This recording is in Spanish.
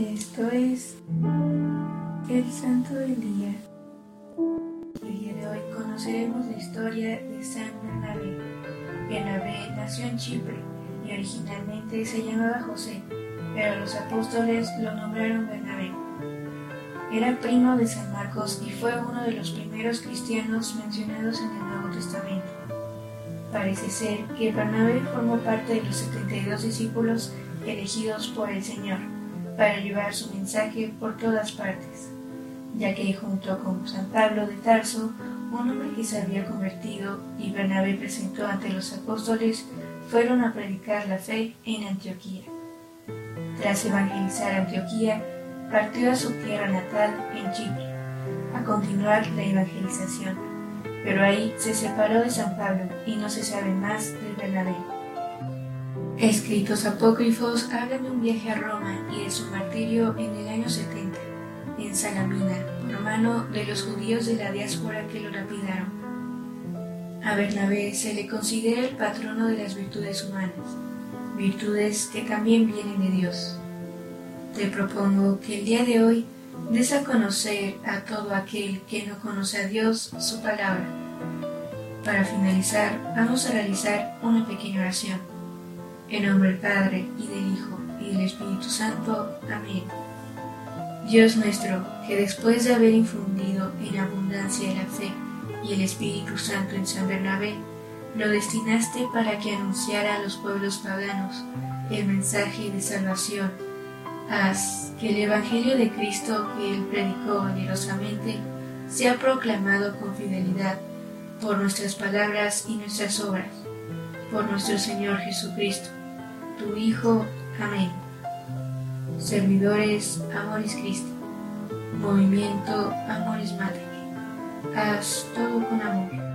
Esto es el Santo del Día. El día de hoy conoceremos la historia de San Bernabé. Bernabé nació en Chipre y originalmente se llamaba José, pero los apóstoles lo nombraron Bernabé. Era primo de San Marcos y fue uno de los primeros cristianos mencionados en el Nuevo Testamento. Parece ser que Bernabé formó parte de los 72 discípulos elegidos por el Señor para llevar su mensaje por todas partes, ya que junto con San Pablo de Tarso, un hombre que se había convertido y Bernabé presentó ante los apóstoles, fueron a predicar la fe en Antioquía. Tras evangelizar Antioquía, partió a su tierra natal en Chipre, a continuar la evangelización, pero ahí se separó de San Pablo y no se sabe más de Bernabé. Escritos apócrifos hablan de un viaje a Roma y de su martirio en el año 70, en Salamina, por mano de los judíos de la diáspora que lo lapidaron. A Bernabé se le considera el patrono de las virtudes humanas, virtudes que también vienen de Dios. Te propongo que el día de hoy des a conocer a todo aquel que no conoce a Dios su palabra. Para finalizar, vamos a realizar una pequeña oración. En nombre del Padre, y del Hijo, y del Espíritu Santo. Amén. Dios nuestro, que después de haber infundido en abundancia la fe y el Espíritu Santo en San Bernabé, lo destinaste para que anunciara a los pueblos paganos el mensaje de salvación. Haz que el Evangelio de Cristo que él predicó generosamente sea proclamado con fidelidad por nuestras palabras y nuestras obras, por nuestro Señor Jesucristo tu Hijo. Amén. Servidores Amoris Christi. Movimiento Amoris Mater. Haz todo con amor.